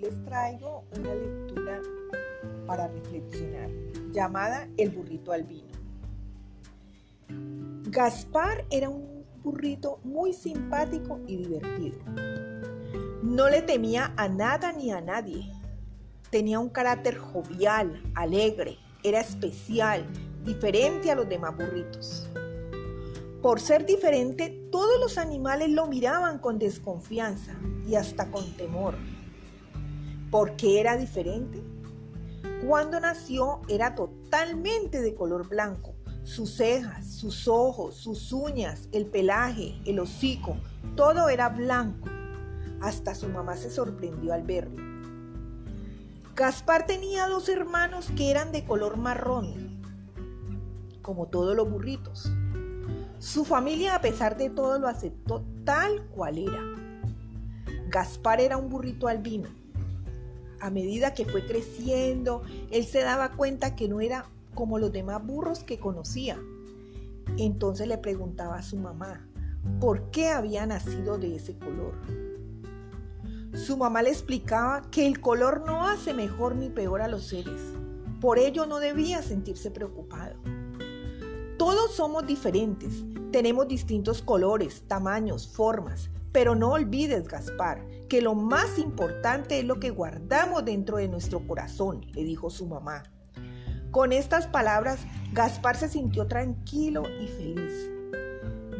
les traigo una lectura para reflexionar llamada El burrito albino. Gaspar era un burrito muy simpático y divertido. No le temía a nada ni a nadie. Tenía un carácter jovial, alegre, era especial, diferente a los demás burritos. Por ser diferente, todos los animales lo miraban con desconfianza y hasta con temor. ¿Por qué era diferente? Cuando nació era totalmente de color blanco. Sus cejas, sus ojos, sus uñas, el pelaje, el hocico, todo era blanco. Hasta su mamá se sorprendió al verlo. Gaspar tenía dos hermanos que eran de color marrón, como todos los burritos. Su familia, a pesar de todo, lo aceptó tal cual era. Gaspar era un burrito albino. A medida que fue creciendo, él se daba cuenta que no era como los demás burros que conocía. Entonces le preguntaba a su mamá por qué había nacido de ese color. Su mamá le explicaba que el color no hace mejor ni peor a los seres. Por ello no debía sentirse preocupado. Todos somos diferentes, tenemos distintos colores, tamaños, formas, pero no olvides, Gaspar, que lo más importante es lo que guardamos dentro de nuestro corazón, le dijo su mamá. Con estas palabras, Gaspar se sintió tranquilo y feliz.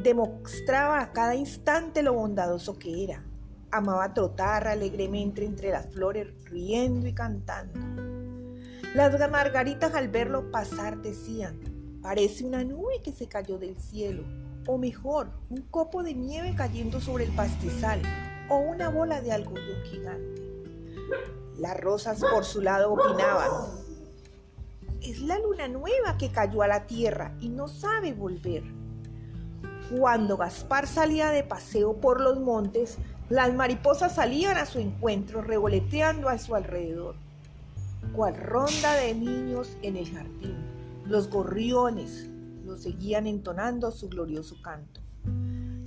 Demostraba a cada instante lo bondadoso que era. Amaba trotar alegremente entre las flores, riendo y cantando. Las margaritas al verlo pasar decían, Parece una nube que se cayó del cielo, o mejor, un copo de nieve cayendo sobre el pastizal, o una bola de algodón gigante. Las rosas por su lado opinaban. Es la luna nueva que cayó a la tierra y no sabe volver. Cuando Gaspar salía de paseo por los montes, las mariposas salían a su encuentro revoloteando a su alrededor, cual ronda de niños en el jardín. Los gorriones lo seguían entonando su glorioso canto.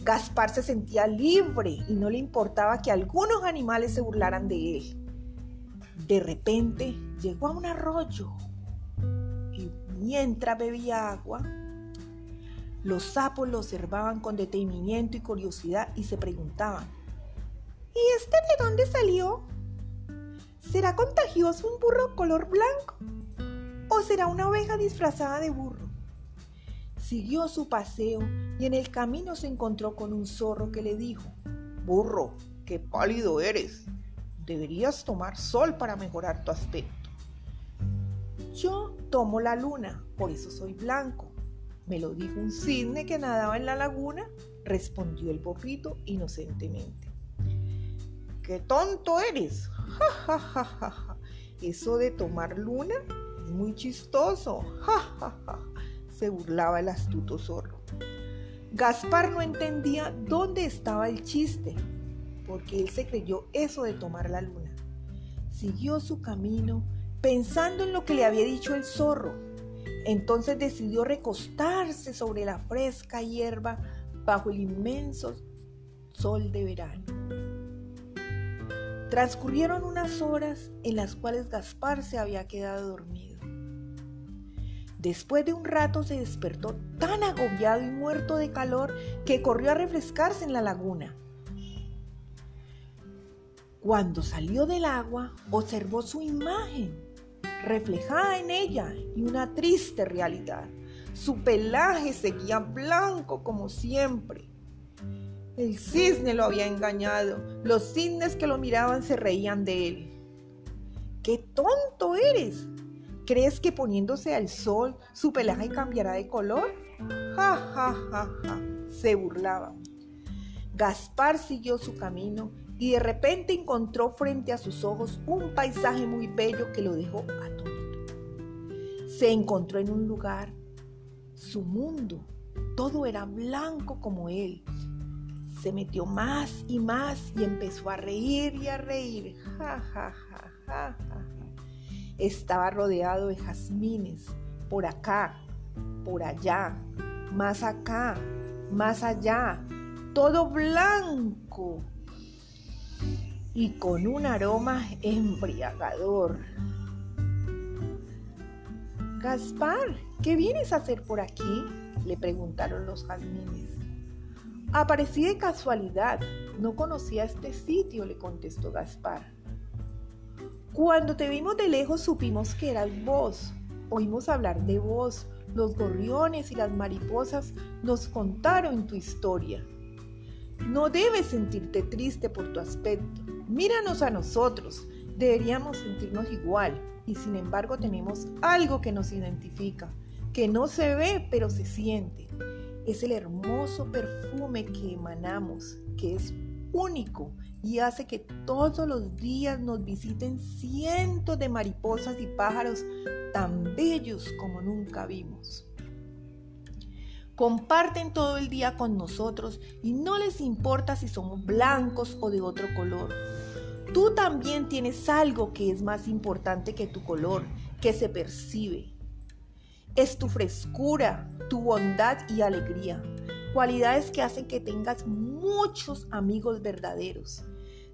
Gaspar se sentía libre y no le importaba que algunos animales se burlaran de él. De repente llegó a un arroyo y mientras bebía agua, los sapos lo observaban con detenimiento y curiosidad y se preguntaban, ¿y este de dónde salió? ¿Será contagioso un burro color blanco? ¿O será una oveja disfrazada de burro? Siguió su paseo y en el camino se encontró con un zorro que le dijo, Burro, qué pálido eres. Deberías tomar sol para mejorar tu aspecto. Yo tomo la luna, por eso soy blanco. Me lo dijo un cisne que nadaba en la laguna, respondió el burrito inocentemente. ¡Qué tonto eres! Ja, ja, ja, ja, Eso de tomar luna muy chistoso. Ja, Se burlaba el astuto zorro. Gaspar no entendía dónde estaba el chiste, porque él se creyó eso de tomar la luna. Siguió su camino pensando en lo que le había dicho el zorro. Entonces decidió recostarse sobre la fresca hierba bajo el inmenso sol de verano. Transcurrieron unas horas en las cuales Gaspar se había quedado dormido. Después de un rato se despertó tan agobiado y muerto de calor que corrió a refrescarse en la laguna. Cuando salió del agua, observó su imagen reflejada en ella y una triste realidad. Su pelaje seguía blanco como siempre. El cisne lo había engañado. Los cisnes que lo miraban se reían de él. ¡Qué tonto eres! ¿Crees que poniéndose al sol su pelaje cambiará de color? Ja, ja, ja, ja. Se burlaba. Gaspar siguió su camino y de repente encontró frente a sus ojos un paisaje muy bello que lo dejó atónito. Se encontró en un lugar, su mundo, todo era blanco como él. Se metió más y más y empezó a reír y a reír. Ja, ja, ja, ja, ja. Estaba rodeado de jazmines, por acá, por allá, más acá, más allá, todo blanco. y con un aroma embriagador. Gaspar, ¿qué vienes a hacer por aquí? le preguntaron los jazmines. Aparecí de casualidad, no conocía este sitio, le contestó Gaspar. Cuando te vimos de lejos supimos que eras vos. Oímos hablar de vos. Los gorriones y las mariposas nos contaron tu historia. No debes sentirte triste por tu aspecto. Míranos a nosotros. Deberíamos sentirnos igual. Y sin embargo tenemos algo que nos identifica, que no se ve pero se siente. Es el hermoso perfume que emanamos, que es único y hace que todos los días nos visiten cientos de mariposas y pájaros tan bellos como nunca vimos. Comparten todo el día con nosotros y no les importa si somos blancos o de otro color. Tú también tienes algo que es más importante que tu color, que se percibe. Es tu frescura, tu bondad y alegría cualidades que hacen que tengas muchos amigos verdaderos.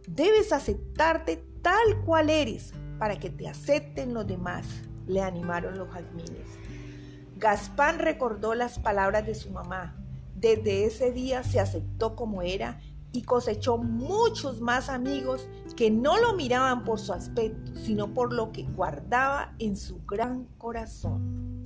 Debes aceptarte tal cual eres para que te acepten los demás, le animaron los jazmines. Gaspán recordó las palabras de su mamá. Desde ese día se aceptó como era y cosechó muchos más amigos que no lo miraban por su aspecto, sino por lo que guardaba en su gran corazón.